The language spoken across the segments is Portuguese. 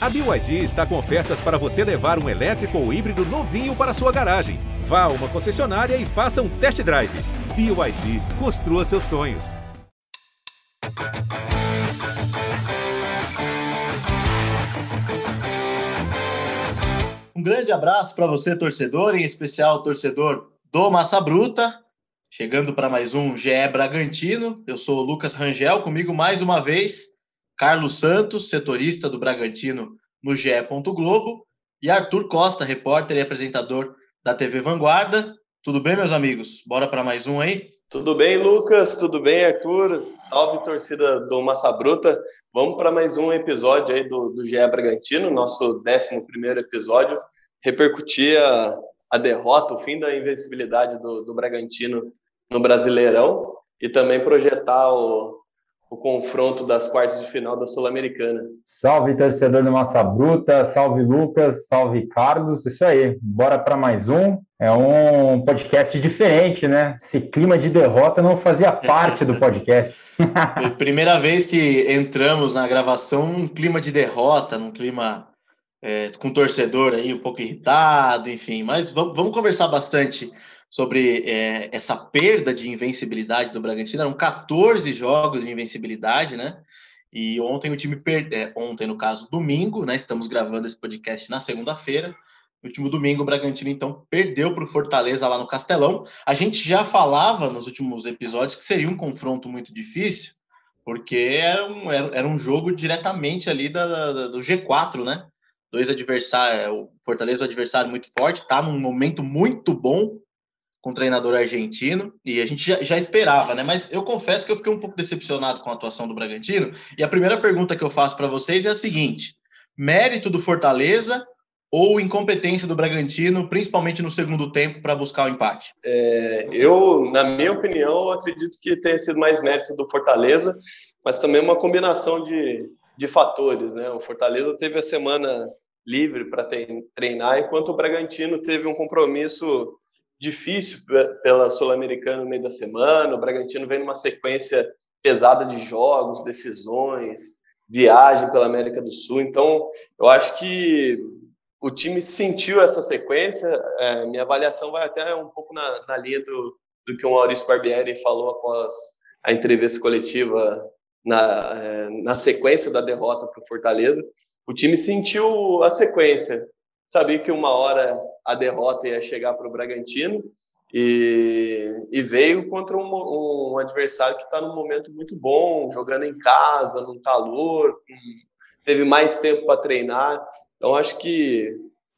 A BYD está com ofertas para você levar um elétrico ou híbrido novinho para sua garagem. Vá a uma concessionária e faça um test drive. BYD, construa seus sonhos. Um grande abraço para você, torcedor, em especial torcedor do Massa Bruta. Chegando para mais um GE Bragantino. Eu sou o Lucas Rangel, comigo mais uma vez Carlos Santos, setorista do Bragantino no GE. Globo, e Arthur Costa, repórter e apresentador da TV Vanguarda. Tudo bem, meus amigos? Bora para mais um aí? Tudo bem, Lucas? Tudo bem, Arthur? Salve, torcida do Massa Bruta. Vamos para mais um episódio aí do, do GE Bragantino, nosso 11 episódio. Repercutir a, a, derrota, o fim da invencibilidade do, do Bragantino no Brasileirão e também projetar o, o confronto das quartas de final da Sul-Americana. Salve, torcedor do Massa Bruta, salve Lucas, salve Carlos, isso aí, bora para mais um. É um podcast diferente, né? Esse clima de derrota não fazia parte do podcast. Primeira vez que entramos na gravação num clima de derrota, num clima é, com torcedor aí um pouco irritado, enfim, mas vamos, vamos conversar bastante sobre é, essa perda de invencibilidade do Bragantino. Eram 14 jogos de invencibilidade, né? E ontem o time perdeu, é, ontem no caso, domingo, né? Estamos gravando esse podcast na segunda-feira. No último domingo, o Bragantino então perdeu para o Fortaleza lá no Castelão. A gente já falava nos últimos episódios que seria um confronto muito difícil, porque era um, era, era um jogo diretamente ali da, da, do G4, né? Dois adversários, o Fortaleza é um adversário muito forte, tá num momento muito bom com o treinador argentino, e a gente já, já, esperava, né? Mas eu confesso que eu fiquei um pouco decepcionado com a atuação do Bragantino. E a primeira pergunta que eu faço para vocês é a seguinte: mérito do Fortaleza ou incompetência do Bragantino, principalmente no segundo tempo, para buscar o empate? É, eu, na minha opinião, acredito que tenha sido mais mérito do Fortaleza, mas também uma combinação de, de fatores, né? O Fortaleza teve a semana livre para treinar, enquanto o Bragantino teve um compromisso difícil pela Sul-Americana no meio da semana. O Bragantino vem numa sequência pesada de jogos, decisões, viagem pela América do Sul. Então, eu acho que o time sentiu essa sequência. É, minha avaliação vai até um pouco na, na linha do, do que o Maurício Barbieri falou após a entrevista coletiva na, é, na sequência da derrota para o Fortaleza. O time sentiu a sequência sabia que uma hora a derrota ia chegar para o Bragantino e, e, veio contra um, um adversário que está num momento muito bom, jogando em casa, num calor, teve mais tempo para treinar. Então, acho que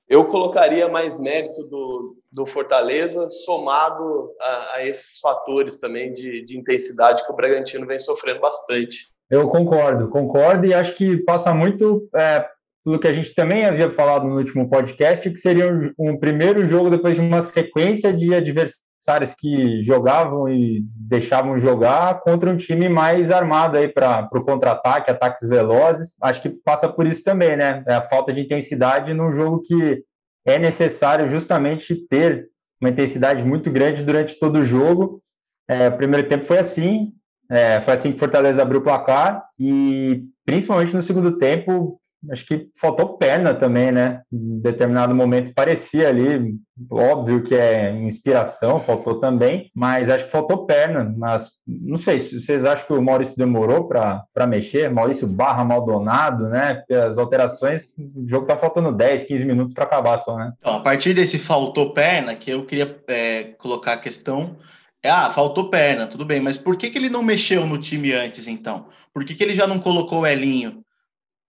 eu colocaria mais mérito do, do Fortaleza somado a, a esses fatores também de, de intensidade que o Bragantino vem sofrendo bastante. Eu concordo, concordo e acho que passa muito é, pelo que a gente também havia falado no último podcast, que seria um, um primeiro jogo depois de uma sequência de adversários que jogavam e deixavam jogar contra um time mais armado aí para o contra-ataque, ataques velozes. Acho que passa por isso também, né? É a falta de intensidade num jogo que é necessário justamente ter uma intensidade muito grande durante todo o jogo. É, o primeiro tempo foi assim, é, foi assim que Fortaleza abriu o placar e principalmente no segundo tempo acho que faltou perna também, né? Em determinado momento parecia ali, óbvio que é inspiração, faltou também, mas acho que faltou perna. Mas não sei, vocês acham que o Maurício demorou para mexer? Maurício barra Maldonado, né? As alterações, o jogo tá faltando 10, 15 minutos para acabar só, né? Então, a partir desse faltou perna, que eu queria é, colocar a questão. Ah, faltou perna, tudo bem, mas por que, que ele não mexeu no time antes, então? Por que, que ele já não colocou o Elinho?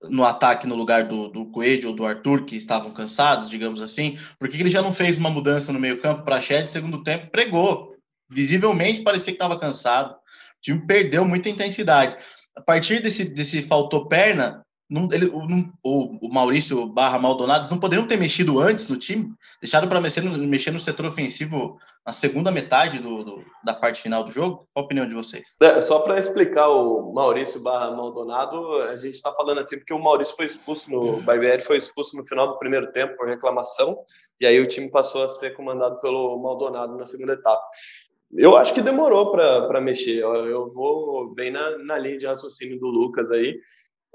No ataque no lugar do, do Coelho ou do Arthur, que estavam cansados, digamos assim? Por que ele já não fez uma mudança no meio-campo para Shed segundo tempo? Pregou. Visivelmente parecia que estava cansado. O time perdeu muita intensidade. A partir desse, desse faltou perna, não, ele, não, o, o, Maurício barra Maldonado não poderiam ter mexido antes no time, deixaram para mexer, mexer no setor ofensivo na segunda metade do, do, da parte final do jogo? Qual a opinião de vocês? É, só para explicar o Maurício barra Maldonado, a gente está falando assim porque o Maurício foi expulso no o Barbieri foi expulso no final do primeiro tempo por reclamação, e aí o time passou a ser comandado pelo Maldonado na segunda etapa. Eu acho que demorou para mexer. Eu, eu vou bem na, na linha de raciocínio do Lucas aí.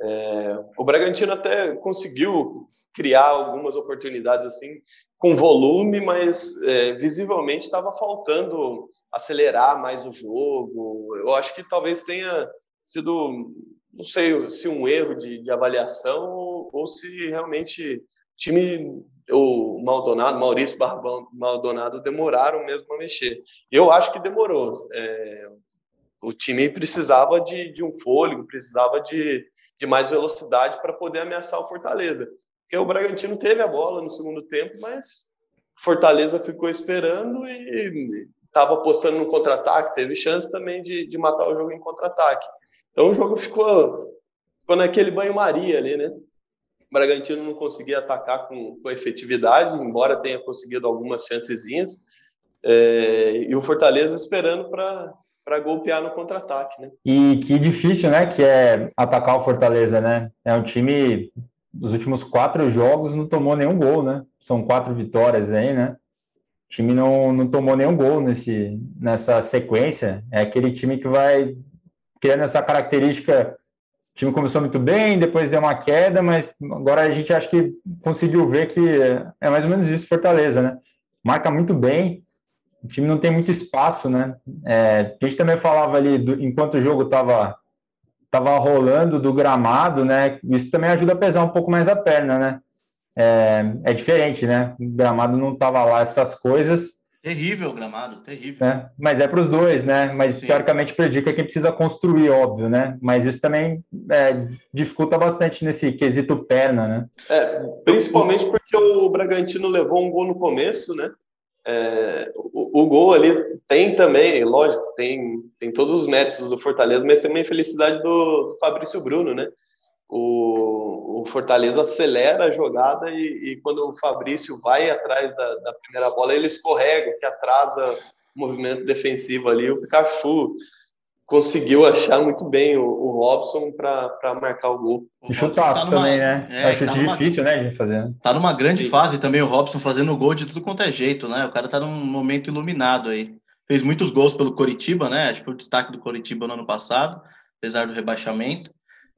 É, o Bragantino até conseguiu criar algumas oportunidades assim com volume, mas é, visivelmente estava faltando acelerar mais o jogo. Eu acho que talvez tenha sido, não sei se um erro de, de avaliação ou, se realmente time o Maldonado, Maurício Barbão, Maldonado demoraram mesmo a mexer. Eu acho que demorou. É, o time precisava de, de um fôlego, precisava de, de mais velocidade para poder ameaçar o Fortaleza. Porque o Bragantino teve a bola no segundo tempo, mas Fortaleza ficou esperando e estava apostando no contra-ataque, teve chance também de, de matar o jogo em contra-ataque. Então o jogo ficou, ficou naquele banho-maria ali, né? O Bragantino não conseguia atacar com, com efetividade, embora tenha conseguido algumas chancezinhas. É, e o Fortaleza esperando para para golpear no contra-ataque, né? E que difícil, né, que é atacar o Fortaleza, né? É um time dos últimos quatro jogos não tomou nenhum gol, né? São quatro vitórias aí, né? O time não, não tomou nenhum gol nesse, nessa sequência. É aquele time que vai criando essa característica. O time começou muito bem, depois deu uma queda, mas agora a gente acha que conseguiu ver que é mais ou menos isso Fortaleza, né? Marca muito bem, o time não tem muito espaço, né? É, a gente também falava ali, do, enquanto o jogo estava tava rolando do gramado, né? Isso também ajuda a pesar um pouco mais a perna, né? é, é diferente, né? O gramado não tava lá essas coisas. Terrível o gramado, terrível. Né? Mas é para os dois, né? Mas Sim. teoricamente predica quem precisa construir, óbvio, né? Mas isso também é, dificulta bastante nesse quesito perna, né? É, principalmente porque o Bragantino levou um gol no começo, né? É, o, o, gol ali tem também, lógico, tem, tem todos os méritos do Fortaleza, mas também a felicidade do, do Fabrício Bruno, né? o, o Fortaleza acelera a jogada e, e, quando o Fabrício vai atrás da, da, primeira bola, ele escorrega, que atrasa o movimento defensivo ali. O Pikachu conseguiu achar muito bem o, o Robson para marcar o gol. E chutaço tá também, né? É, é chute tá numa, difícil, né, de fazer. Né? Tá numa grande Sim. fase também o Robson fazendo gol de tudo quanto é jeito, né? O cara tá num momento iluminado aí. Fez muitos gols pelo Coritiba, né? Acho que foi o destaque do Coritiba no ano passado, apesar do rebaixamento.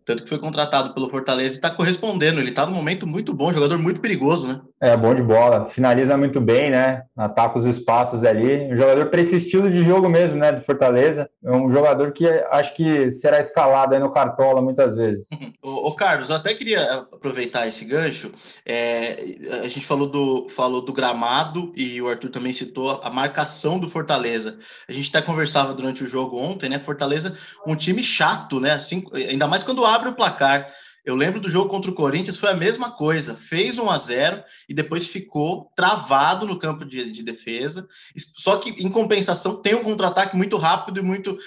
Tanto que foi contratado pelo Fortaleza e está correspondendo. Ele está num momento muito bom, jogador muito perigoso, né? É, bom de bola. Finaliza muito bem, né? Ataca os espaços ali. Um jogador para esse estilo de jogo mesmo, né? Do Fortaleza. É um jogador que acho que será escalado aí no Cartola muitas vezes. ô, ô, Carlos, eu até queria aproveitar esse gancho. É, a gente falou do, falou do gramado e o Arthur também citou a marcação do Fortaleza. A gente até conversava durante o jogo ontem, né? Fortaleza, um time chato, né? Assim, ainda mais quando abre o placar. Eu lembro do jogo contra o Corinthians, foi a mesma coisa. Fez 1 a 0 e depois ficou travado no campo de, de defesa. Só que, em compensação, tem um contra-ataque muito rápido e muito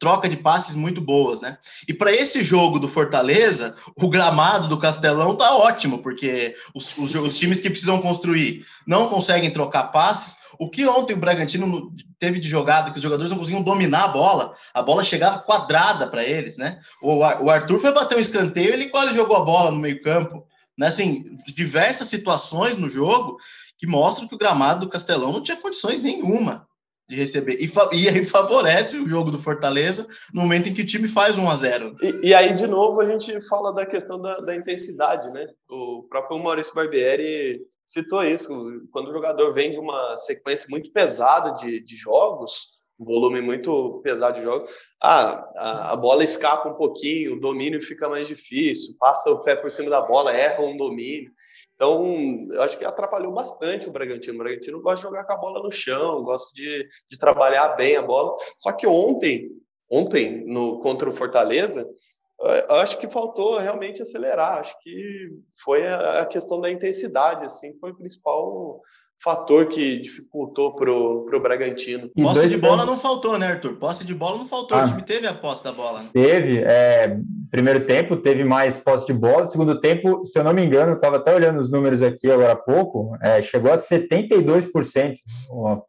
troca de passes muito boas, né? E para esse jogo do Fortaleza, o gramado do Castelão tá ótimo, porque os, os, os times que precisam construir não conseguem trocar passes o que ontem o Bragantino teve de jogada, que os jogadores não conseguiam dominar a bola, a bola chegava quadrada para eles, né? O, Arthur foi bater um escanteio, ele quase jogou a bola no meio-campo. Né? Assim, diversas situações no jogo que mostram que o gramado do Castelão não tinha condições nenhuma de receber. E, e aí favorece o jogo do Fortaleza no momento em que o time faz 1 a 0 E, e aí, de novo, a gente fala da questão da, da intensidade, né? O próprio Maurício Barbieri citou isso. Quando o jogador vem de uma sequência muito pesada de, de jogos, um volume muito pesado de jogos, ah, a, a, bola escapa um pouquinho, o domínio fica mais difícil, passa o pé por cima da bola, erra um domínio. Então, eu acho que atrapalhou bastante o Bragantino. O Bragantino gosta de jogar com a bola no chão, gosta de, de trabalhar bem a bola. Só que ontem, ontem no contra o Fortaleza, acho que faltou realmente acelerar. Acho que foi a questão da intensidade, assim, foi o principal fator que dificultou pro, pro Bragantino. E posse de bola não faltou, né, Arthur? Posse de bola não faltou. Ah, o time teve a posse da bola. Né? Teve. É, primeiro tempo teve mais posse de bola. Segundo tempo, se eu não me engano, eu estava até olhando os números aqui agora há pouco, é, chegou a 72%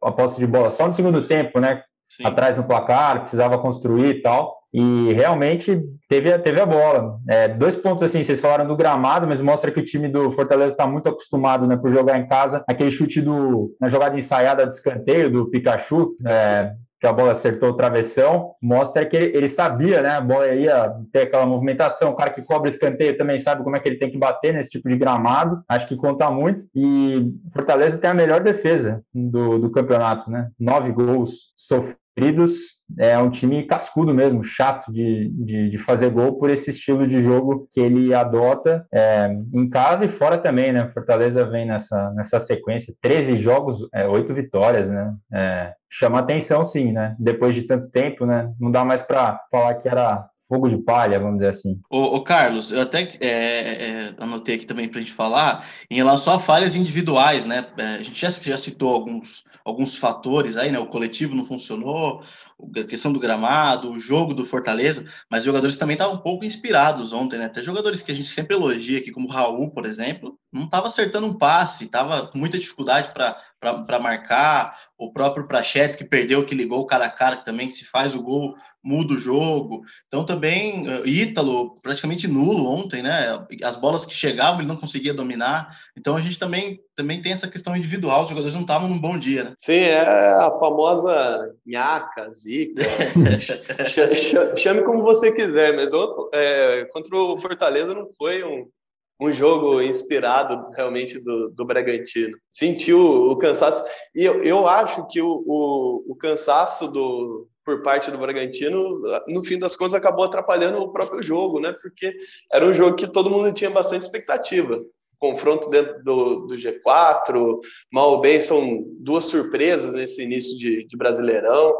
a, a posse de bola. Só no segundo tempo, né? Sim. Atrás no placar, precisava construir e tal e realmente teve, teve a bola. É, dois pontos assim, vocês falaram do gramado, mas mostra que o time do Fortaleza está muito acostumado né, por jogar em casa. Aquele chute do, na jogada ensaiada de escanteio do Pikachu, é, que a bola acertou o travessão, mostra que ele, ele, sabia, né? A bola ia ter aquela movimentação. O cara que cobra escanteio também sabe como é que ele tem que bater nesse tipo de gramado. Acho que conta muito. E Fortaleza tem a melhor defesa do, do campeonato, né? Nove gols sofridos Fridos é um time cascudo mesmo, chato de, de, de, fazer gol por esse estilo de jogo que ele adota é, em casa e fora também, né? Fortaleza vem nessa, nessa sequência, 13 jogos, é, 8 vitórias, né? É, chama atenção sim, né? Depois de tanto tempo, né? Não dá mais para falar que era fogo de palha, vamos dizer assim. O, Carlos, eu até é, é, anotei aqui também para a gente falar em relação a falhas individuais, né? É, a gente já, já citou alguns, alguns fatores aí, né? O coletivo não funcionou, a questão do gramado, o jogo do Fortaleza, mas os jogadores também estavam um pouco inspirados ontem, né? Até jogadores que a gente sempre elogia aqui, como o Raul, por exemplo, não estava acertando um passe, estava com muita dificuldade para marcar, o próprio Prachetes que perdeu, que ligou o cara a cara, que também se faz o gol, muda o jogo. Então também uh, Ítalo praticamente nulo ontem, né? As bolas que chegavam ele não conseguia dominar. Então a gente também também tem essa questão individual, os jogadores não estavam num bom dia, né? Sim, é a famosa nhaca, zica. chame como você quiser, mas é, contra o Fortaleza não foi um, um jogo inspirado realmente do, do Bragantino. Sentiu o cansaço. E eu, eu acho que o, o, o cansaço do, por parte do Bragantino, no fim das contas, acabou atrapalhando o próprio jogo, né? Porque era um jogo que todo mundo tinha bastante expectativa. Confronto dentro do, do G4, mal ou bem, são duas surpresas nesse início de, de Brasileirão.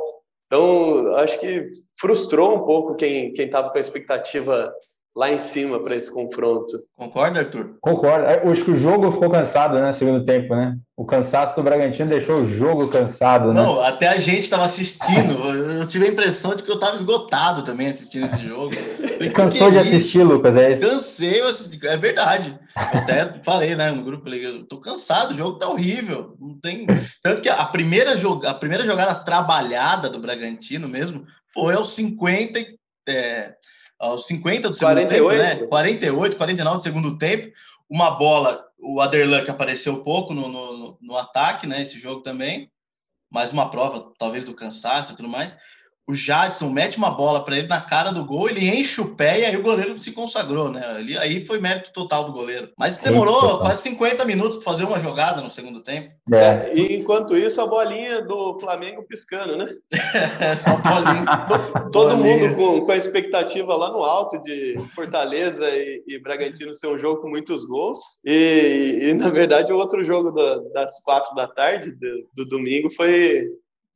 Então, acho que frustrou um pouco quem estava com a expectativa lá em cima para esse confronto. Concorda, Arthur? Concordo. É, acho que o jogo ficou cansado, né? Segundo tempo, né? O cansaço do Bragantino deixou o jogo cansado, né? Não, até a gente estava assistindo. Eu tive a impressão de que eu estava esgotado também assistindo esse jogo. Falei, Cansou de é assistir, Lucas? É isso? Cansei, é verdade. Eu até falei, né, no grupo, falei, eu tô cansado, o jogo tá horrível. Não tem. Tanto que a primeira, jog... a primeira jogada trabalhada do Bragantino mesmo foi aos 50 é, aos 50 do segundo 48. tempo, né? 48, 49 do segundo tempo. Uma bola, o Aderlan que apareceu pouco no, no, no ataque, né? Esse jogo também. Mais uma prova, talvez, do cansaço e tudo mais o Jadson mete uma bola para ele na cara do gol, ele enche o pé e aí o goleiro se consagrou, né? Ali, aí foi mérito total do goleiro. Mas demorou Sim, quase 50 minutos para fazer uma jogada no segundo tempo. É. é. E enquanto isso, a bolinha do Flamengo piscando, né? é, só bolinha. Todo bolinha. mundo com, com a expectativa lá no alto de Fortaleza e, e Bragantino ser um jogo com muitos gols. E, e na verdade, o outro jogo da, das quatro da tarde do, do domingo foi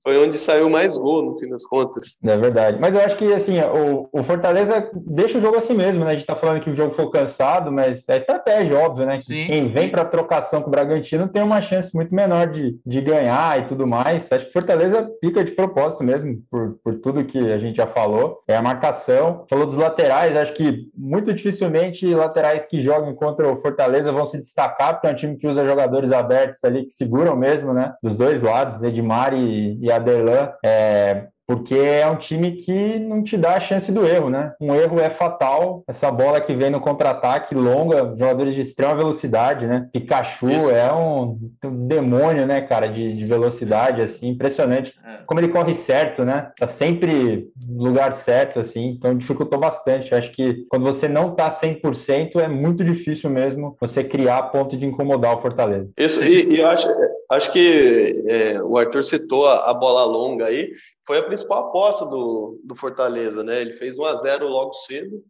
foi onde saiu mais gol, no fim das contas. É verdade. Mas eu acho que, assim, o, o Fortaleza deixa o jogo assim mesmo, né? A gente tá falando que o jogo foi cansado, mas é estratégia, óbvio, né? Que quem vem para trocação com o Bragantino tem uma chance muito menor de, de ganhar e tudo mais. Acho que o Fortaleza pica de propósito mesmo, por, por tudo que a gente já falou. É a marcação. Falou dos laterais, acho que muito dificilmente laterais que jogam contra o Fortaleza vão se destacar, porque é um time que usa jogadores abertos ali, que seguram mesmo, né? Dos dois lados, Edmar e, e Aderlan, é, porque é um time que não te dá a chance do erro, né? Um erro é fatal, essa bola que vem no contra-ataque longa, jogadores de extrema velocidade, né? Pikachu Isso. é um, um, demônio, né, cara, de, de velocidade, assim, impressionante. É. Como ele corre certo, né? Tá sempre no lugar certo, assim, então dificultou bastante. Eu acho que quando você não tá 100%, é muito difícil mesmo você criar ponto de incomodar o Fortaleza. Isso, e, e eu acho, acho que é, o Arthur citou a, a bola longa aí, foi a principal aposta do, do Fortaleza, né? Ele fez 1 a 0 logo cedo.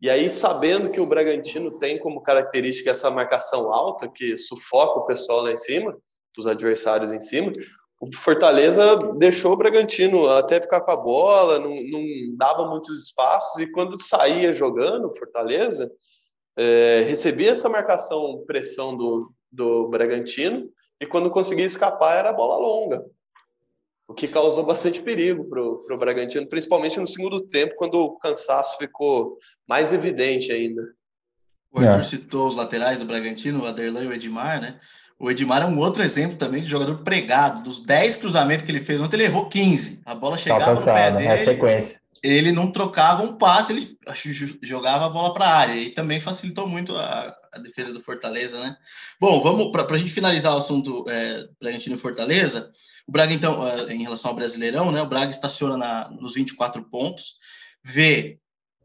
E aí, sabendo que o Bragantino tem como característica essa marcação alta, que sufoca o pessoal lá em cima, os adversários em cima, o Fortaleza deixou o Bragantino até ficar com a bola, não, não dava muitos espaços, e quando saía jogando, o Fortaleza é, recebia essa marcação, pressão do, do Bragantino, e quando conseguia escapar era bola longa o que causou bastante perigo para o Bragantino, principalmente no segundo tempo, quando o cansaço ficou mais evidente ainda. O Arthur é. citou os laterais do Bragantino, o Aderlan e o Edmar, né? O Edmar é um outro exemplo também de jogador pregado. Dos 10 cruzamentos que ele fez ontem, ele errou 15. A bola tá chegava cansado, no pé dele. É sequência. Ele não trocava um passe, ele jogava a bola para a área. E também facilitou muito a, a defesa do Fortaleza, né? Bom, vamos para a gente finalizar o assunto é, Bragantino e Fortaleza. O Braga, então, é, em relação ao Brasileirão, né? O Braga estaciona na, nos 24 pontos, vê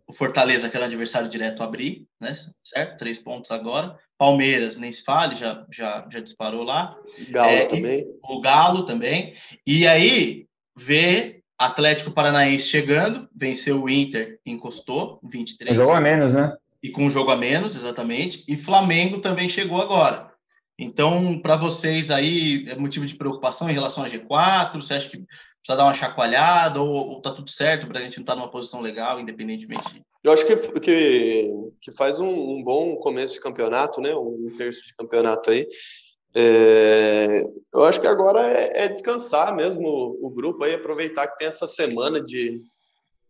o Fortaleza, que era adversário direto, abrir, né? Certo? Três pontos agora. Palmeiras, nem se fale, já, já, já disparou lá. Galo é, também. O Galo também. E aí, vê Atlético Paranaense chegando, venceu o Inter, encostou, 23. Um jogo a menos, né? E com um jogo a menos, exatamente. E Flamengo também chegou agora. Então, para vocês aí, é motivo de preocupação em relação a G4? Você acha que precisa dar uma chacoalhada ou, ou tá tudo certo para a gente não estar tá numa posição legal, independentemente? Eu acho que, que, que faz um, um, bom começo de campeonato, né? Um terço de campeonato aí. É, eu acho que agora é, é, descansar mesmo o, o grupo aí, aproveitar que tem essa semana de,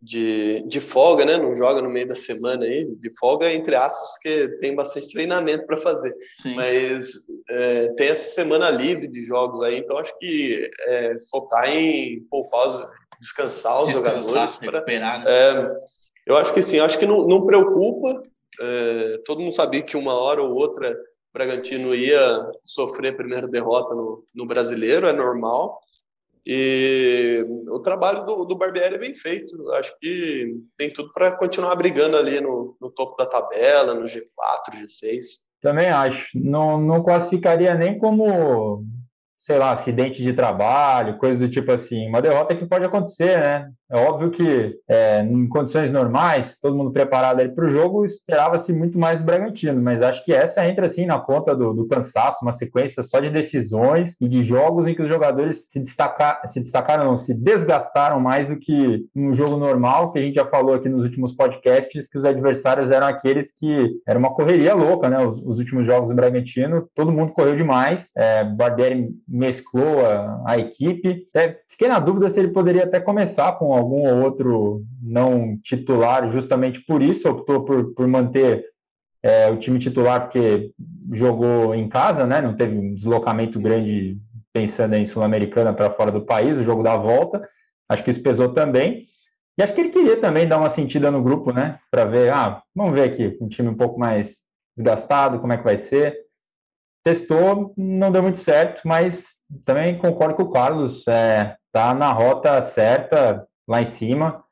de, de folga, né? Não joga no meio da semana aí, de folga, entre aspas, que tem bastante treinamento para fazer. Sim. Mas é, tem essa semana livre de jogos aí, então acho que é, focar em poupar, descansar os descansar, jogadores. Pra, recuperar, né? É, eu acho que sim, acho que não, não preocupa. É, todo mundo sabia que uma hora ou outra o Bragantino ia sofrer a primeira derrota no, no brasileiro, é normal. E o trabalho do, do Barbieri é bem feito. Acho que tem tudo para continuar brigando ali no, no topo da tabela, no G4, G6. Também acho. Não, não classificaria nem como sei lá, acidente de trabalho, coisa do tipo assim. Uma derrota que pode acontecer, né? É óbvio que é, em condições normais, todo mundo preparado para o jogo, esperava-se muito mais do Bragantino, mas acho que essa entra assim na conta do, do, cansaço, uma sequência só de decisões e de jogos em que os jogadores se, destacar, se destacaram, não, se desgastaram mais do que um jogo normal, que a gente já falou aqui nos últimos podcasts, que os adversários eram aqueles que era uma correria louca, né? Os, os últimos jogos do Bragantino, todo mundo correu demais, é, Barbieri mesclou a, a equipe. Até fiquei na dúvida se ele poderia até começar com algum ou outro não titular, justamente por isso optou por, por manter é, o time titular, porque jogou em casa, né? Não teve um deslocamento grande pensando em Sul-Americana para fora do país, o jogo da volta. Acho que isso pesou também. E acho que ele queria também dar uma sentida no grupo, né? Para ver, ah, vamos ver aqui, um time um pouco mais desgastado, como é que vai ser testou, não deu muito certo, mas também concordo com o Carlos, é, tá na rota certa lá em cima,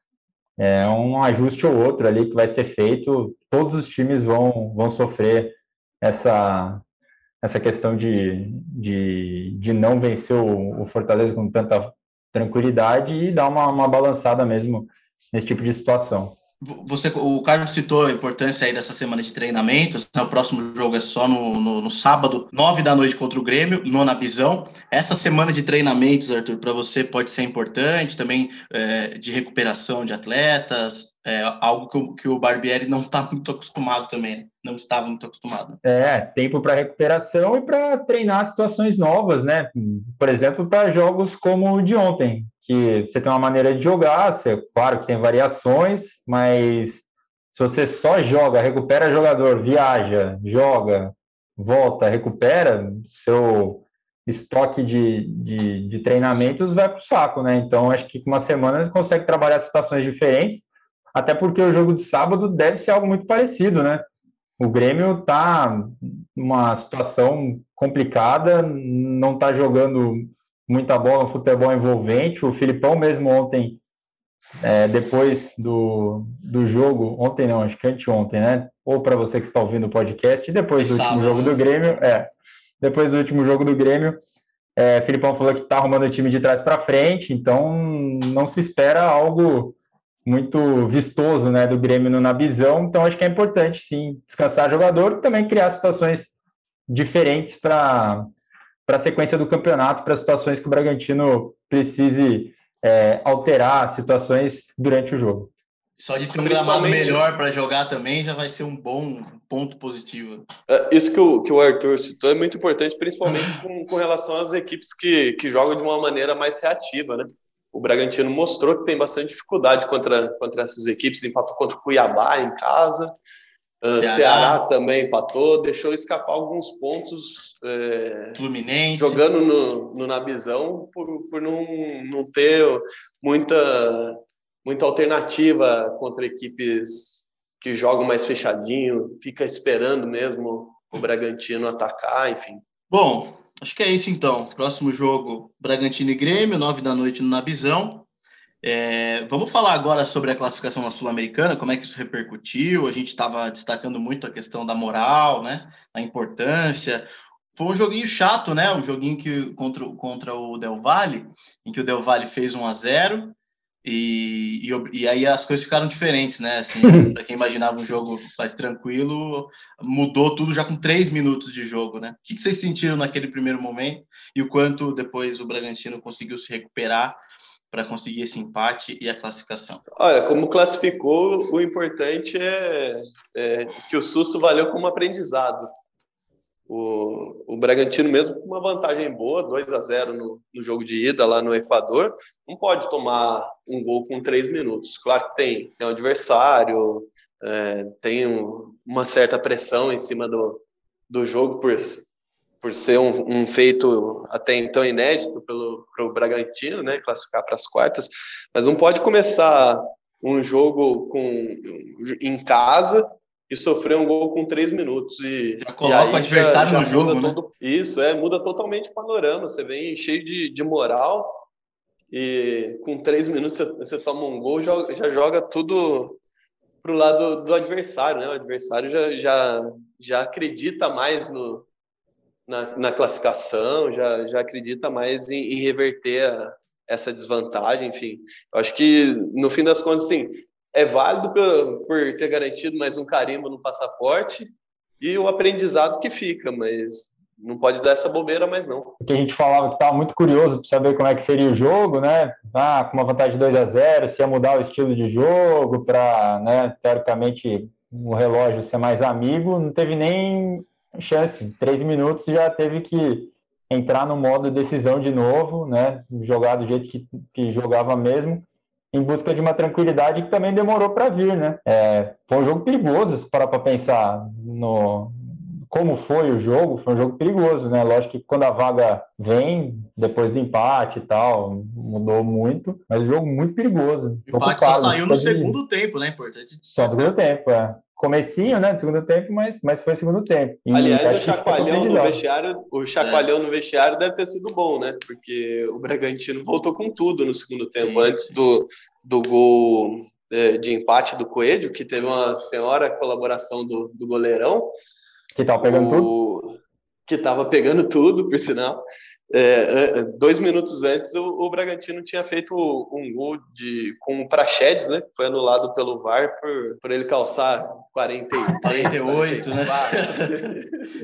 é um ajuste ou outro ali que vai ser feito, todos os times vão, vão sofrer essa, essa questão de, de, de não vencer o, o Fortaleza com tanta tranquilidade e dar uma, uma balançada mesmo nesse tipo de situação. Você, o Carlos citou a importância aí dessa semana de treinamentos. Né? O próximo jogo é só no, no, no sábado, nove da noite contra o Grêmio, nona visão. Essa semana de treinamentos, Arthur, para você pode ser importante também é, de recuperação de atletas, é, algo que o, que o Barbieri não está muito acostumado também, né? não estava muito acostumado. É, tempo para recuperação e para treinar situações novas, né? Por exemplo, para jogos como o de ontem, que você tem uma maneira de jogar, você, claro que tem variações, mas se você só joga, recupera jogador, viaja, joga, volta, recupera, seu estoque de, de, de treinamentos vai para o saco, né? Então, acho que com uma semana você consegue trabalhar situações diferentes, até porque o jogo de sábado deve ser algo muito parecido, né? O Grêmio está numa situação complicada, não está jogando muita bola, futebol envolvente. O Filipão mesmo ontem, é, depois do, do jogo, ontem não, acho que anteontem, né? Ou para você que está ouvindo o podcast, depois do último jogo do? Grêmio, é, depois do último jogo do Grêmio, é, Filipão falou que está arrumando o time de trás para frente, então não se espera algo muito vistoso, né, do Grêmio no Nabizão, então acho que é importante, sim, descansar jogador e também criar situações diferentes para para a sequência do campeonato, para situações que o Bragantino precise é, alterar situações durante o jogo. Só de ter um gramado melhor para jogar também já vai ser um bom ponto positivo. É, isso que o, que o Arthur citou é muito importante, principalmente com, com relação às equipes que, que jogam de uma maneira mais reativa, né? O Bragantino mostrou que tem bastante dificuldade contra, contra essas equipes, empatou contra o Cuiabá em casa, Uh, Ceará. Ceará. também empatou, deixou escapar alguns pontos. É, Fluminense. Jogando no, no Nabizão por, por não, não ter muita, muita alternativa contra equipes que jogam mais fechadinho, fica esperando mesmo o Bragantino atacar, enfim. Bom, acho que é isso então. Próximo jogo, Bragantino e Grêmio, nove da noite no Nabizão. É, vamos falar agora sobre a classificação na Sul-Americana, como é que isso repercutiu. A gente estava destacando muito a questão da moral, né? A importância. Foi um joguinho chato, né? Um joguinho que contra, contra o Del Valle, em que o Del Valle fez 1 a 0 e, e, e, aí as coisas ficaram diferentes, né? Assim, para quem imaginava um jogo mais tranquilo, mudou tudo já com três minutos de jogo, né? O que, que vocês sentiram naquele primeiro momento e o quanto depois o Bragantino conseguiu se recuperar para conseguir esse empate e a classificação? Olha, como classificou, o importante é, é que o susto valeu como aprendizado. O, o Bragantino, mesmo com uma vantagem boa, 2 a 0 no, no, jogo de ida lá no Equador, não pode tomar um gol com três minutos. Claro que tem, tem um adversário, é, tem um, uma certa pressão em cima do, do jogo por, por ser um, um feito até então inédito pelo pro Bragantino, né, classificar para as quartas, mas não pode começar um jogo com, em casa e sofreu um gol com três minutos. E, já coloca o adversário já, já no jogo, né? Todo, isso, é, muda totalmente o panorama. Você vem cheio de, de moral e com três minutos você, você toma um gol, já, já joga tudo pro lado do adversário, né? O adversário já, já, já acredita mais no, na, na classificação, já, já acredita mais em, em reverter a, essa desvantagem, enfim. Eu acho que, no fim das contas, assim, é válido por, por ter garantido mais um carimbo no passaporte e o aprendizado que fica, mas não pode dar essa bobeira mais não. Porque a gente falava que estava muito curioso para saber como é que seria o jogo, né? Ah, com uma vantagem de 2 a 0, se ia mudar o estilo de jogo para, né, teoricamente o relógio ser mais amigo, não teve nem chance. Em três minutos já teve que entrar no modo decisão de novo, né? Jogar do jeito que, que jogava mesmo em busca de uma tranquilidade que também demorou para vir, né? É, foi um jogo perigoso, para para pensar no como foi o jogo, foi um jogo perigoso, né? Lógico que quando a vaga vem, depois do empate e tal, mudou muito, mas o jogo muito perigoso. O empate só saiu no segundo tempo, né? Importante. Só no segundo tempo, é comecinho, né, do segundo tempo, mas, mas foi segundo tempo. E Aliás, o chacoalhão no vestiário, o chacoalhão é. no vestiário deve ter sido bom, né? Porque o Bragantino voltou com tudo no segundo tempo, sim, antes do, do gol é, de empate do Coelho, que teve uma senhora colaboração do, do goleirão. Que estava pegando o, tudo? Que estava pegando tudo, por sinal. É, é, dois minutos antes, o, o, Bragantino tinha feito um gol de, com o Praxedes, né? Foi anulado pelo VAR por, por ele calçar 43, 48, né?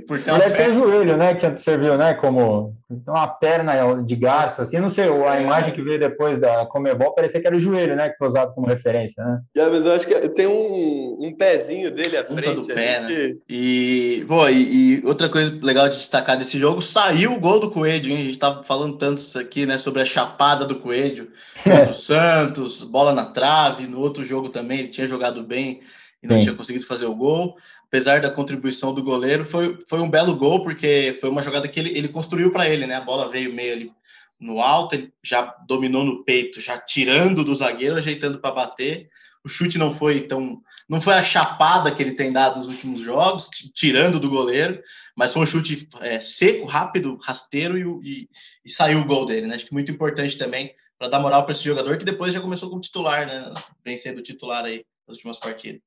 Portanto, ele fez o joelho, né? Que serviu, né? Como uma perna de garça, assim. Não sei, a é. imagem que veio depois da Comebol parecia que era o joelho, né? Que foi usado como referência, né? É, mas eu acho que tem um, um pezinho dele à frente. Do pé, né? que... E, pô, e, e outra coisa legal de destacar desse jogo, saiu o gol do Coelho, a gente estava falando tanto isso aqui, né, sobre a chapada do Coelho contra o Santos, bola na trave, no outro jogo também ele tinha jogado bem e não Sim. tinha conseguido fazer o gol. Apesar da contribuição do goleiro, foi, foi um belo gol, porque foi uma jogada que ele, ele construiu para ele, né? A bola veio meio ali no alto, ele já dominou no peito, já tirando do zagueiro, ajeitando para bater. O chute não foi tão não foi a chapada que ele tem dado nos últimos jogos, tirando do goleiro, mas foi um chute é, seco, rápido, rasteiro e, e, e, saiu o gol dele, né? Acho que muito importante também para dar moral para esse jogador que depois já começou como titular, né? Vem titular aí nas últimas partidas.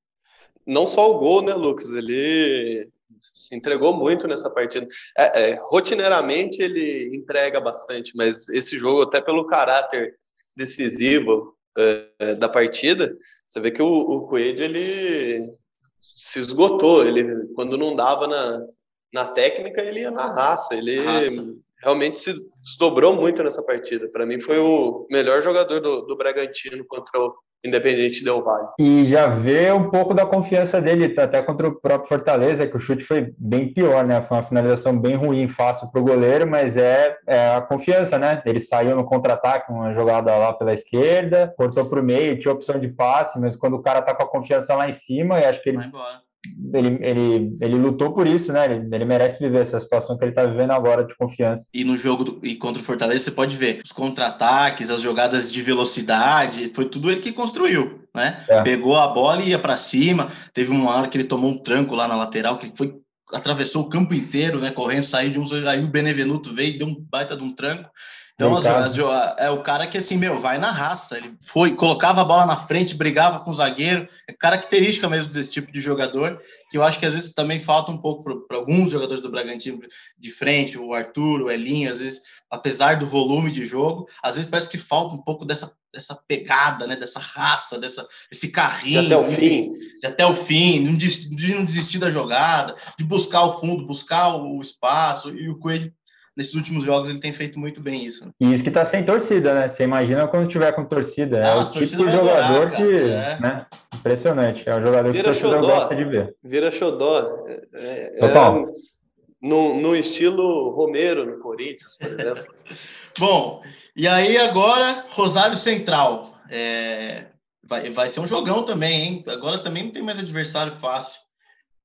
Não só o gol, né, Lucas? Ele se entregou muito nessa partida. É, é, rotineiramente ele entrega bastante, mas esse jogo, até pelo caráter decisivo é, da partida, você vê que o, o Coelho, ele se esgotou. Ele, quando não dava na, na técnica, ele ia na raça. Ele raça. realmente se desdobrou muito nessa partida. Para mim, foi o melhor jogador do, do Bragantino contra o, Independente Del Vale. E já vê um pouco da confiança dele, até contra o próprio Fortaleza, que o chute foi bem pior, né? Foi uma finalização bem ruim, fácil para o goleiro, mas é, é, a confiança, né? Ele saiu no contra-ataque, uma jogada lá pela esquerda, cortou para o meio, tinha opção de passe, mas quando o cara tá com a confiança lá em cima, eu acho que ele ele, ele, ele lutou por isso, né? Ele, ele merece viver essa situação que ele está vivendo agora de confiança. E no jogo do, e contra o Fortaleza, você pode ver os contra-ataques, as jogadas de velocidade, foi tudo ele que construiu, né? É. Pegou a bola e ia para cima. Teve uma hora que ele tomou um tranco lá na lateral, que foi atravessou o campo inteiro, né? Correndo, saiu de um. Aí o Benevenuto veio, deu um baita de um tranco. Então, as, as, é o cara que, assim, meu, vai na raça. Ele foi, colocava a bola na frente, brigava com o zagueiro. É característica mesmo desse tipo de jogador, que eu acho que às vezes também falta um pouco para alguns jogadores do Bragantino de frente, o Arthur, o Elinho, às vezes, apesar do volume de jogo, às vezes parece que falta um pouco dessa, dessa pegada, né? Dessa raça, dessa, esse carrinho. De até o fim. De até o fim, de não desistir da jogada, de buscar o fundo, buscar o espaço. E o Coelho nesses últimos jogos ele tem feito muito bem isso. Né? E isso que tá sem torcida, né? Você imagina quando tiver com torcida. é o tipo de jogador adorar, que. É. Né? Impressionante. É um jogador Vira que o torcedor xodó. gosta de ver. Vira xodó. É, Total. É, no, no estilo Romero no Corinthians, por exemplo. Bom, e aí agora, Rosário Central. É, vai, vai ser um jogão também, hein? Agora também não tem mais adversário fácil.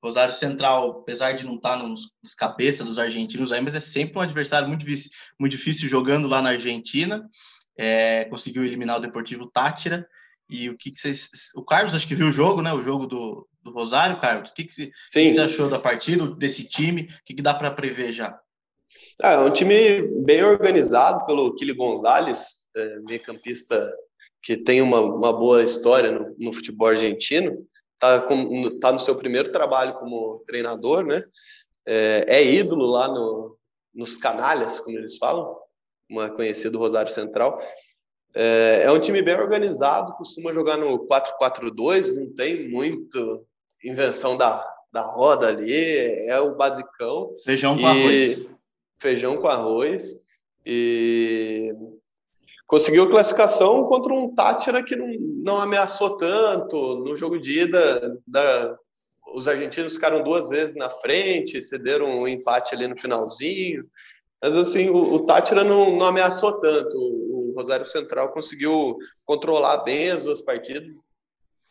Rosário Central, apesar de não estar tá nos, nos cabeças dos argentinos aí, mas é sempre um adversário muito difícil, muito difícil jogando lá na Argentina. É, conseguiu eliminar o Deportivo Tátira. E o que, que vocês. O Carlos acho que viu o jogo, né? O jogo do, do Rosário, Carlos. O que, que, você, que você achou da partida, desse time? O que, que dá para prever já? Ah, é um time bem organizado pelo Kili Gonzalez, é, meio-campista que tem uma, uma boa história no, no futebol argentino tá, com, tá no seu primeiro trabalho como treinador, né? É, é ídolo lá no, nos canalhas, como eles falam, uma conhecida do Rosário Central. É, é um time bem organizado, costuma jogar no 4-4-2, não tem muito invenção da, da roda ali, é o basicão. Feijão com arroz. Feijão com arroz. E conseguiu classificação contra um Tátira que não, não ameaçou tanto. No jogo de ida, da, os argentinos ficaram duas vezes na frente, cederam um empate ali no finalzinho. Mas assim, o, o Tátira não, não ameaçou tanto. O, Rosário Central conseguiu controlar bem as duas partidas.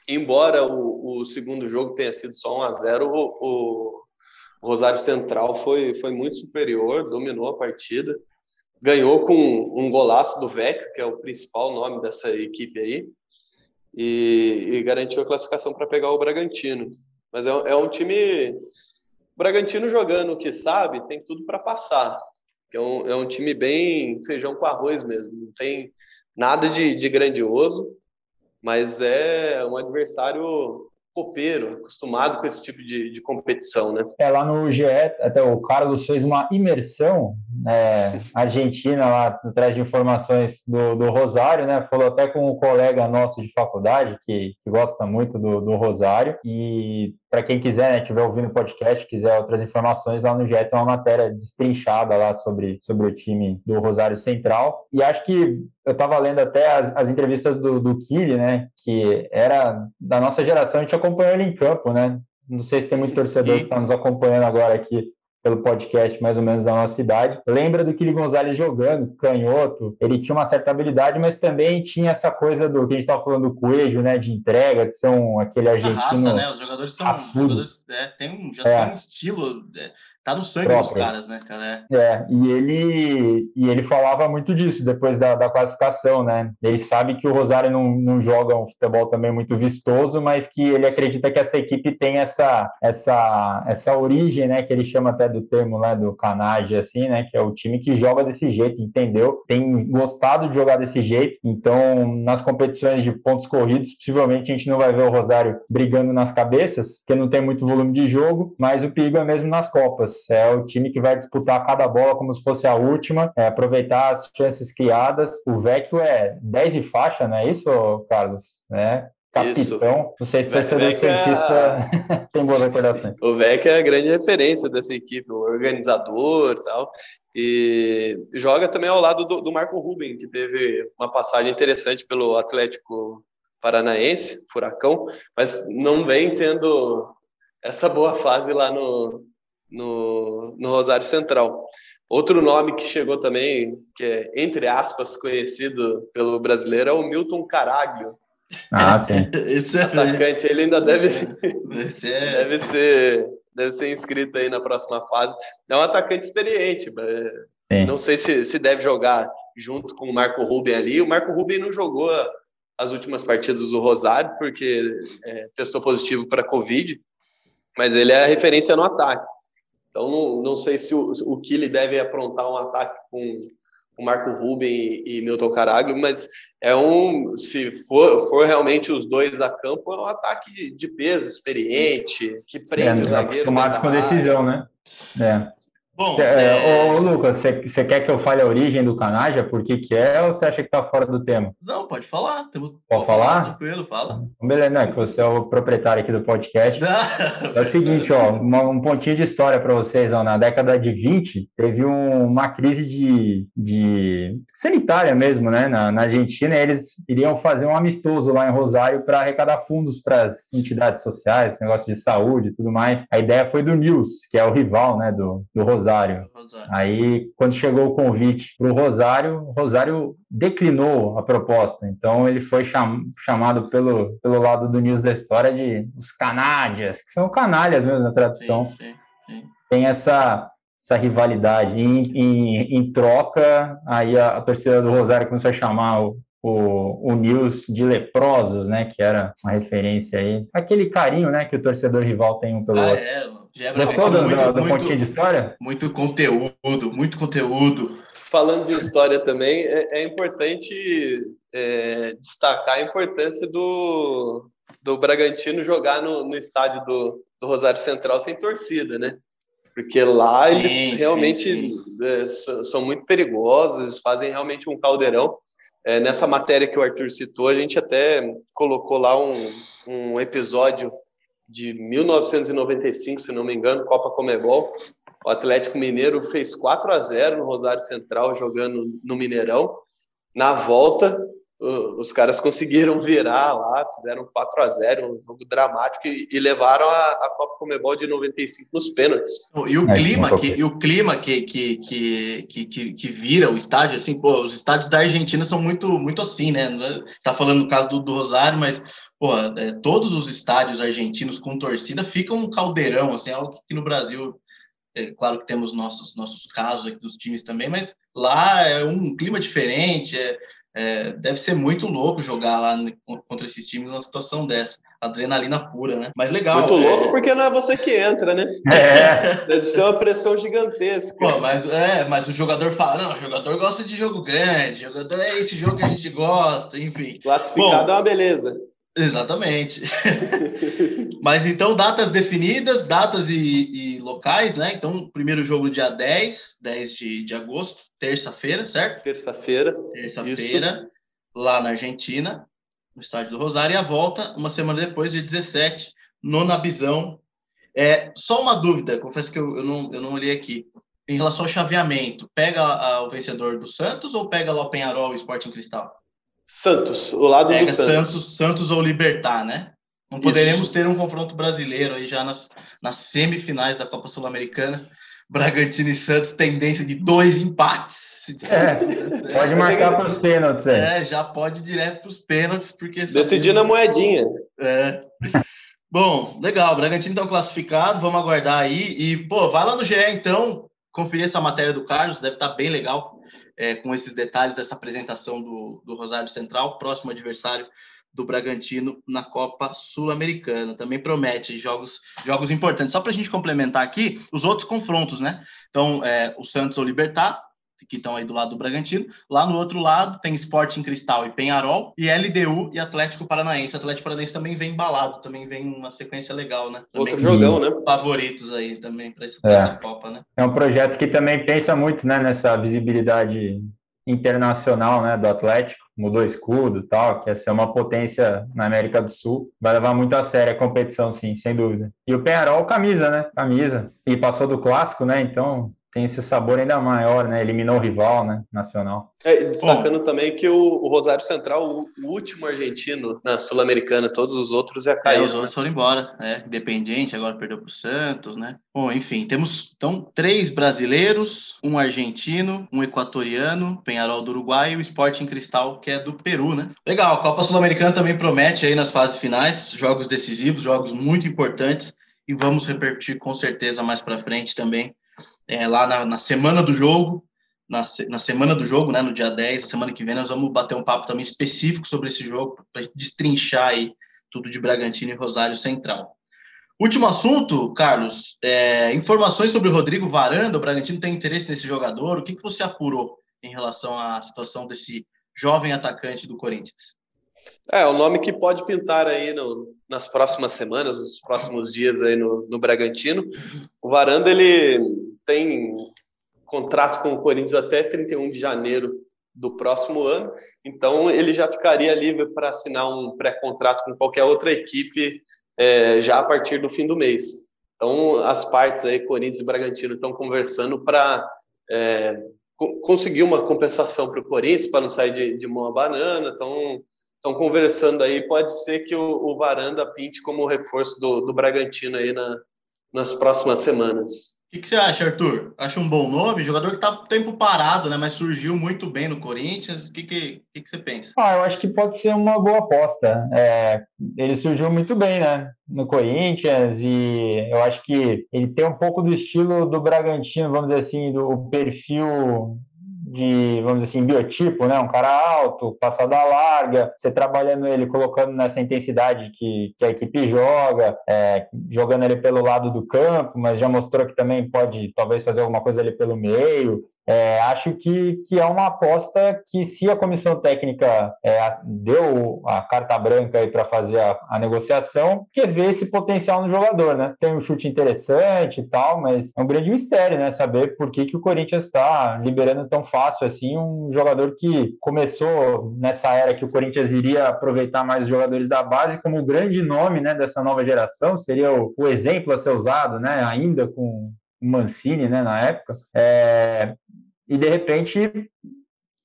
Embora o, o segundo jogo tenha sido só 1 a 0 o, o Rosário Central foi, foi muito superior, dominou a partida ganhou com um golaço do Vecchio, que é o principal nome dessa equipe aí, e, e garantiu a classificação para pegar o Bragantino. Mas é, é, um time. O Bragantino jogando o que sabe, tem tudo para passar. É um, é um time bem feijão com arroz mesmo. Não tem nada de, de grandioso, mas é um adversário copeiro, acostumado com esse tipo de, de competição, né? É, lá no GE, até o Carlos fez uma imersão é, argentina lá atrás de informações do, do, Rosário, né? Falou até com um colega nosso de faculdade que, que gosta muito do, do Rosário e para quem quiser, né, tiver ouvindo o podcast, quiser outras informações, lá no GE tem uma matéria destrinchada lá sobre, sobre o time do Rosário Central. E acho que eu estava lendo até as, as entrevistas do, do Kili, né, que era da nossa geração, a gente acompanhou ele em campo, né? Não sei se tem muito torcedor que está nos acompanhando agora aqui pelo podcast mais ou menos da nossa idade. Lembra do Kili Gonzalez jogando, canhoto, ele tinha uma certa habilidade, mas também tinha essa coisa do que a gente estava falando do Coelho, né, de entrega, de ser um, aquele argentino. A raça, né? Os jogadores são. Jogadores, é, tem um, já é. tem um estilo. É, tá no sangue Próprio. dos caras, né, cara? É. é, e ele e ele falava muito disso depois da, da classificação, né? Ele sabe que o Rosário não, não joga um futebol também muito vistoso, mas que ele acredita que essa equipe tem essa essa essa origem, né? Que ele chama até do termo lá do canage, assim, né? Que é o time que joga desse jeito, entendeu? Tem gostado de jogar desse jeito. Então, nas competições de pontos corridos, possivelmente a gente não vai ver o Rosário brigando nas cabeças, porque não tem muito volume de jogo, mas o perigo é mesmo nas Copas. É o time que vai disputar cada bola como se fosse a última, é aproveitar as chances criadas. O Vecchio é 10 e faixa, não é isso, Carlos? É, capitão. Isso. Não sei se torcedor cientista é... tem boas recordações. O Vec é a grande referência dessa equipe, o organizador e tal. E joga também ao lado do, do, Marco Ruben, que teve uma passagem interessante pelo Atlético Paranaense, Furacão, mas não vem tendo essa boa fase lá no, no, no Rosário Central. Outro nome que chegou também, que é, entre aspas, conhecido pelo brasileiro, é o Milton Caraglio. Ah, sim. Esse é atacante, ele ainda deve, é... deve ser deve ser inscrito aí na próxima fase. É um atacante experiente, sim. não sei se, se deve jogar junto com o Marco Ruben ali. O Marco Ruben não jogou as últimas partidas do Rosário porque é, testou positivo para Covid, mas ele é a referência no ataque. Então, não, não sei se o, o Kili deve aprontar um ataque com o Marco Ruben e, Milton Caraglio, mas é um, se for, for realmente os dois a campo, é um ataque de peso, experiente, que prende é, o zagueiro. Acostumados com decisão, né? É. Bom, cê, é... Ô, Lucas, você quer que eu fale a origem do Canaja? Por que, que é? Ou você acha que está fora do tema? Não, pode falar. Pode, pode falar? Tranquilo, fala. Beleza, né? Que você é o proprietário aqui do podcast. é o seguinte, ó, uma, um pontinho de história para vocês. Ó, na década de 20, teve um, uma crise de, de sanitária mesmo, né? Na, na Argentina, eles iriam fazer um amistoso lá em Rosário para arrecadar fundos para as entidades sociais, negócio de saúde e tudo mais. A ideia foi do News, que é o rival, né, do, do Rosário Rosário. Rosário. Aí, quando chegou o convite para o Rosário, o Rosário declinou a proposta. Então, ele foi cham chamado pelo, pelo lado do News da História de os canádias, que são canalhas mesmo na tradução. Sim, sim, sim. Tem essa, essa rivalidade. Em, em, em troca, aí a, a, torcida do Rosário começou a chamar o, o, o News de leprosos, né? Que era uma referência aí. Aquele carinho, né? Que o torcedor rival tem um pelo ah, outro. É, já Gostou do, muito, do, pontinho de história? Muito conteúdo, muito conteúdo. Falando de história também, é, é importante é, destacar a importância do, do Bragantino jogar no, no estádio do, do Rosário Central sem torcida, né? Porque lá sim, eles realmente sim, sim. É, são muito perigosos, fazem realmente um caldeirão. É, nessa matéria que o Arthur citou, a gente até colocou lá um, um episódio de 1995, se não me engano, Copa Comebol. O Atlético Mineiro fez 4 a 0 no Rosário Central, jogando no Mineirão. Na volta, os caras conseguiram virar lá, fizeram 4 a 0 um jogo dramático e, e levaram a, a, Copa Comebol de 95 nos pênaltis. E o é, clima, que, e o clima que, que, que, que, que, vira o estádio, assim, pô, os estádios da Argentina são muito, muito assim, né? Tá falando no caso do, do Rosário, mas pô, é, todos os estádios argentinos com torcida ficam um caldeirão, assim, algo que no Brasil, é, claro que temos nossos, nossos casos aqui dos times também, mas lá é um clima diferente, é, é, deve ser muito louco jogar lá contra esses times numa situação dessa. Adrenalina pura, né? Mas legal. Muito é... louco porque não é você que entra, né? É. Deve ser uma pressão gigantesca. Pô, mas, é, mas o jogador fala: não, o jogador gosta de jogo grande, o jogador é esse jogo que a gente gosta, enfim. Classificado Bom, é uma beleza. Exatamente. Mas então, datas definidas, datas e, e, locais, né? Então, primeiro jogo dia 10, 10 de, de agosto, terça-feira, certo? Terça-feira. Terça-feira, lá na Argentina, no estádio do Rosário, e a volta, uma semana depois, dia 17, no Nabizão. É, só uma dúvida, confesso que eu, eu, não, eu não olhei aqui. Em relação ao chaveamento, pega a, o vencedor do Santos ou pega lá o Penharol e o Sporting Cristal? Santos, o lado Pega do Santos. Santos. Santos ou Libertar, né? Não poderemos Isso. ter um confronto brasileiro aí já nas, nas semifinais da Copa Sul-Americana. Bragantino e Santos, tendência de dois empates. É, pode marcar para os pênaltis. É. é, já pode ir direto para os pênaltis, porque. Decidir na moedinha. É. Bom, legal. Bragantino então classificado, vamos aguardar aí. E, pô, vai lá no GE então, conferir essa matéria do Carlos, deve estar tá bem legal é, com esses detalhes, essa apresentação do, do Rosário Central, próximo adversário do Bragantino na Copa Sul-Americana. Também promete jogos, jogos importantes. Só para a gente complementar aqui, os outros confrontos, né? Então, é, o Santos ou Libertar, que estão aí do lado do Bragantino. Lá no outro lado tem Sporting Cristal e Penharol, e LDU e Atlético Paranaense. O Atlético Paranaense também vem embalado, também vem uma sequência legal, né? Também Outro jogão, né? Favoritos aí também para essa, é. essa Copa, né? É um projeto que também pensa muito, né, nessa visibilidade internacional, né, do Atlético. Mudou escudo e tal, quer ser uma potência na América do Sul. Vai levar muito a sério a competição, sim, sem dúvida. E o Penharol, camisa, né? Camisa. E passou do clássico, né? Então, tem esse sabor ainda maior, né? Eliminou o rival, né? Nacional. É, destacando Bom, também que o, o, Rosário Central, o, o último argentino na Sul-Americana, todos os outros já caíram. É, os outros né? foram embora, né? Independente, agora perdeu para o Santos, né? Bom, enfim, temos então três brasileiros, um argentino, um equatoriano, Penharol do Uruguai e o Sporting Cristal, que é do Peru, né? Legal, a Copa Sul-Americana também promete aí nas fases finais, jogos decisivos, jogos muito importantes e vamos repercutir com certeza mais para frente também é, lá na, na, semana do jogo, na, na, semana do jogo, né, no dia 10, semana que vem, nós vamos bater um papo também específico sobre esse jogo, para destrinchar aí tudo de Bragantino e Rosário Central. Último assunto, Carlos. É, informações sobre o Rodrigo Varanda. O Bragantino tem interesse nesse jogador. O que, que você apurou em relação à situação desse jovem atacante do Corinthians? É, o nome que pode pintar aí no, nas próximas semanas, nos próximos dias aí no, no Bragantino. O Varanda, ele tem contrato com o Corinthians até 31 de janeiro do próximo ano, então ele já ficaria livre para assinar um pré-contrato com qualquer outra equipe é, já a partir do fim do mês. Então, as partes aí, Corinthians e Bragantino, estão conversando para é, co conseguir uma compensação para o Corinthians, para não sair de, de mão a banana. Então, estão conversando aí. Pode ser que o, o Varanda pinte como reforço do, do Bragantino aí na, nas próximas semanas. O que, que, você acha, Arthur? Acha um bom nome? Jogador que está tempo parado, né? Mas surgiu muito bem no Corinthians. O que, que, que, que você pensa? Ah, eu acho que pode ser uma boa aposta. É, ele surgiu muito bem, né? No Corinthians, e eu acho que ele tem um pouco do estilo do Bragantino, vamos dizer assim, do perfil de, vamos dizer assim, biotipo, né? Um cara alto, passada larga, você trabalhando ele, colocando nessa intensidade que, que a equipe joga, é, jogando ele pelo lado do campo, mas já mostrou que também pode talvez fazer alguma coisa ali pelo meio. É, acho que, que é uma aposta que, se a comissão técnica é, deu a carta branca para fazer a, a, negociação, que vê esse potencial no jogador, né? Tem um chute interessante e tal, mas é um grande mistério, né? Saber por que, que o Corinthians está liberando tão fácil assim um jogador que começou nessa era que o Corinthians iria aproveitar mais os jogadores da base como o grande nome né, dessa nova geração, seria o, o exemplo a ser usado, né? Ainda com Mancini, né, na época, é, e de repente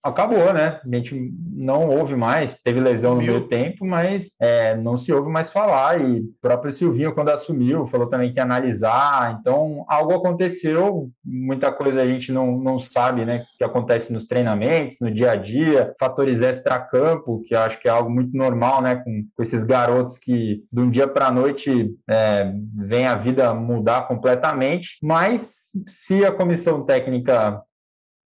acabou, né? A gente não ouve mais, teve lesão no meio tempo, mas é, não se ouve mais falar. E o próprio Silvinho, quando assumiu, falou também que ia analisar. Então, algo aconteceu, muita coisa a gente não, não sabe, né? Que acontece nos treinamentos, no dia a dia, fatores extra-campo, que acho que é algo muito normal, né? Com, com esses garotos que de um dia para a noite é, vem a vida mudar completamente. Mas se a comissão técnica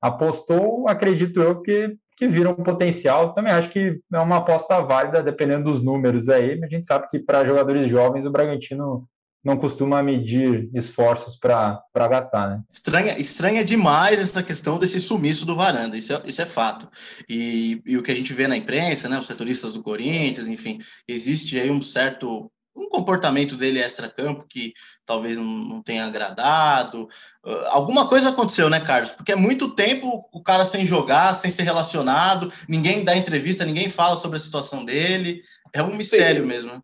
apostou, acredito eu, que, que viram um potencial. Também acho que é uma aposta válida, dependendo dos números aí. A gente sabe que para jogadores jovens o Bragantino não costuma medir esforços para gastar, né? Estranha, estranha demais essa questão desse sumiço do Varanda, isso é, isso é fato. E, e o que a gente vê na imprensa, né, os setoristas do Corinthians, enfim, existe aí um certo um comportamento dele extra-campo que talvez não, tenha agradado. Uh, alguma coisa aconteceu, né, Carlos? Porque é muito tempo o cara sem jogar, sem ser relacionado, ninguém dá entrevista, ninguém fala sobre a situação dele. É um mistério Sim. mesmo.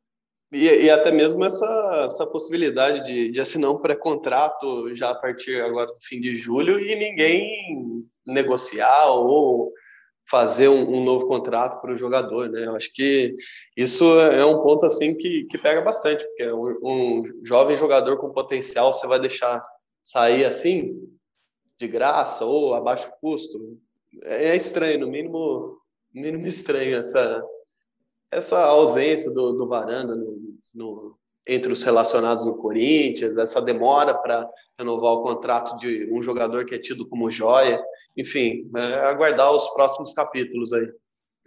E, e, até mesmo essa, essa possibilidade de, de assinar um pré-contrato já a partir agora do fim de julho e ninguém negociar ou fazer um, um novo contrato para o jogador, né? Eu acho que isso é um ponto assim que, que pega bastante, porque um, um jovem jogador com potencial você vai deixar sair assim de graça ou a baixo custo é estranho, no mínimo, no mínimo estranho essa essa ausência do, do Varanda no, no, entre os relacionados no Corinthians, essa demora para renovar o contrato de um jogador que é tido como joia enfim, é aguardar os próximos capítulos aí.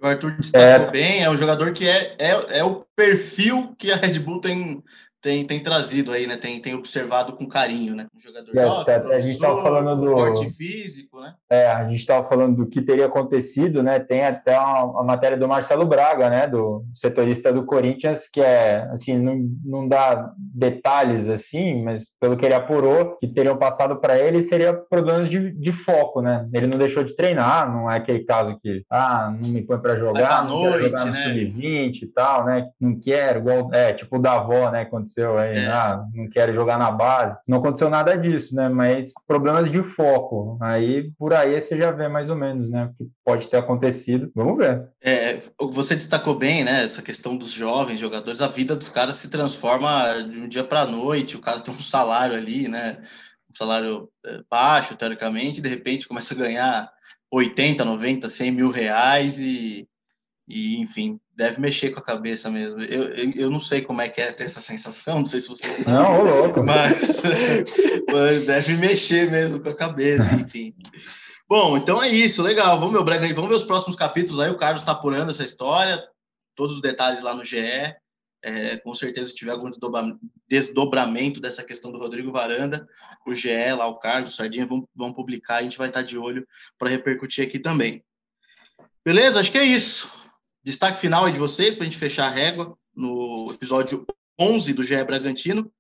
O Arthur destacou é. bem, é um jogador que é, é, é o perfil que a Red Bull tem tem, tem trazido aí, né? Tem, tem observado com carinho, né? Um jogador é, jovem, a gente estava falando do porte físico, né? É, a gente estava falando do que teria acontecido, né? Tem até uma, matéria do Marcelo Braga, né? Do setorista do Corinthians, que é assim, não, não dá detalhes assim, mas pelo que ele apurou, que teriam passado para ele seria problemas de, de foco, né? Ele não deixou de treinar, não é aquele caso que ah, não me põe para jogar, não noite, quero jogar no né? sub-20 e tal, né? Não quero, igual é tipo o da avó, né? Quando aconteceu aí, é. ah, não quero jogar na base. Não aconteceu nada disso, né? Mas problemas de foco. Aí por aí você já vê mais ou menos, né? O que pode ter acontecido. Vamos ver. É, você destacou bem, né? Essa questão dos jovens jogadores, a vida dos caras se transforma de um dia para a noite. O cara tem um salário ali, né? Um salário é, baixo, teoricamente, de repente começa a ganhar 80, 90, 100 mil reais e, e enfim, deve mexer com a cabeça mesmo. Eu, eu, eu, não sei como é que é ter essa sensação, não sei se você sabe. Não, louco. Mas, mas deve mexer mesmo com a cabeça, enfim. Bom, então é isso, legal. Vamos ver, vamos ver os próximos capítulos aí. O Carlos está apurando essa história, todos os detalhes lá no GE. É, com certeza, se tiver algum desdobramento dessa questão do Rodrigo Varanda, o GE, lá o Carlos, o Sardinha vão, vão publicar, a gente vai estar de olho para repercutir aqui também. Beleza? Acho que é isso. Destaque final aí de vocês, para a gente fechar a régua no episódio 11 do GE Bragantino.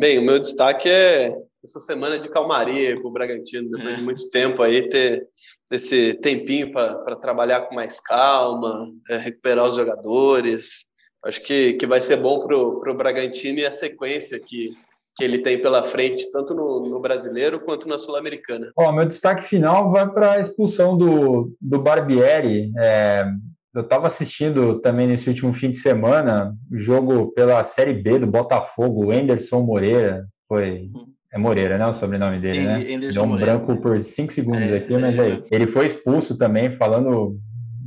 Bem, o meu destaque é essa semana de calmaria para o Bragantino, depois é. de muito tempo aí, ter esse tempinho para trabalhar com mais calma, é, recuperar os jogadores. Acho que, que vai ser bom para o Bragantino e a sequência que, que ele tem pela frente, tanto no, no brasileiro quanto na Sul-Americana. Ó, meu destaque final vai para a expulsão do, do Barbieri. É, eu estava assistindo também nesse último fim de semana o jogo pela Série B do Botafogo, o Anderson Moreira. Foi. É Moreira, né? O sobrenome dele, né? Deu um Moreira. branco por cinco segundos é, aqui, mas é, ele foi expulso também, falando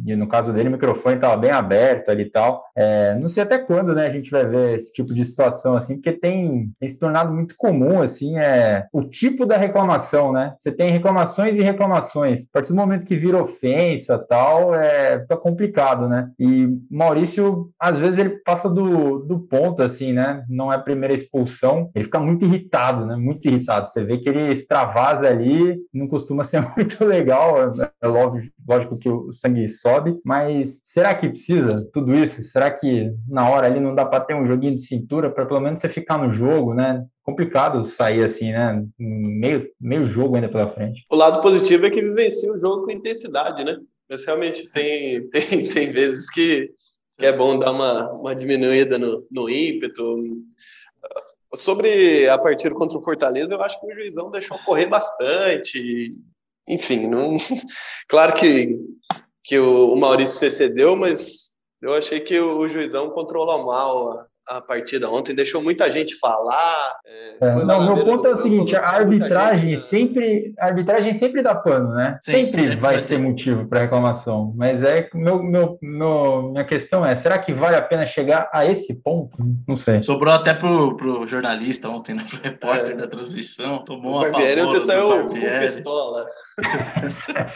e no caso dele o microfone estava bem aberto ali e tal. É, não sei até quando, né, a gente vai ver esse tipo de situação assim, porque tem, tem, se tornado muito comum assim, é o tipo da reclamação, né? Você tem reclamações e reclamações. A partir do momento que vira ofensa, tal, é fica complicado, né? E Maurício, às vezes ele passa do, do ponto assim, né? Não é a primeira expulsão, ele fica muito irritado, né? Muito irritado. Você vê que ele extravasa ali, não costuma ser muito legal. É, é lógico que o sangue sobe, mas será que precisa tudo isso? Será que na hora ali não dá para ter um joguinho de cintura para pelo menos você ficar no jogo, né? Complicado sair assim, né? Meio, meio jogo ainda pela frente. O lado positivo é que vivencia o jogo com intensidade, né? Mas realmente tem, tem, tem vezes que, que é bom dar uma, uma diminuída no, no ímpeto. Sobre a partida contra o Fortaleza, eu acho que o juizão deixou correr bastante. Enfim, não... claro que que o, Maurício se cedeu, mas eu achei que o, juizão controlou mal a, a, partida ontem, deixou muita gente falar. É, é, não, meu ponto é o seguinte: a arbitragem gente, sempre, a arbitragem sempre dá pano, né? Sempre, sempre vai ser motivo para reclamação. Mas é meu, meu, meu, minha questão é: será que vale a pena chegar a esse ponto? Não sei. Sobrou até pro, pro jornalista ontem, né? Pro repórter é. da transição. Tomou o uma Barbieri, ontem saiu com pistola.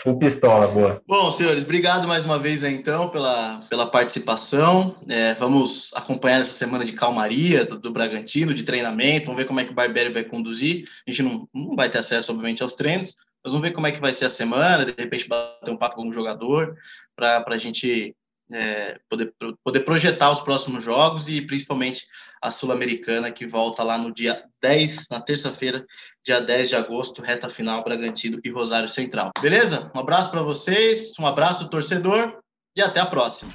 Full pistola, boa. Bom, senhores, obrigado mais uma vez então pela, pela participação. É, vamos acompanhar essa semana de calmaria do, do, Bragantino, de treinamento, vamos ver como é que o Barbieri vai conduzir. A gente não, não vai ter acesso, obviamente, aos treinos, mas vamos ver como é que vai ser a semana, de repente bater um papo com o jogador, para a gente é, poder, poder projetar os próximos jogos e principalmente a Sul-Americana, que volta lá no dia 10, na terça-feira, dia 10 de agosto, reta final, Bragantino e Rosário Central. Beleza? Um abraço para vocês, um abraço, torcedor, e até a próxima.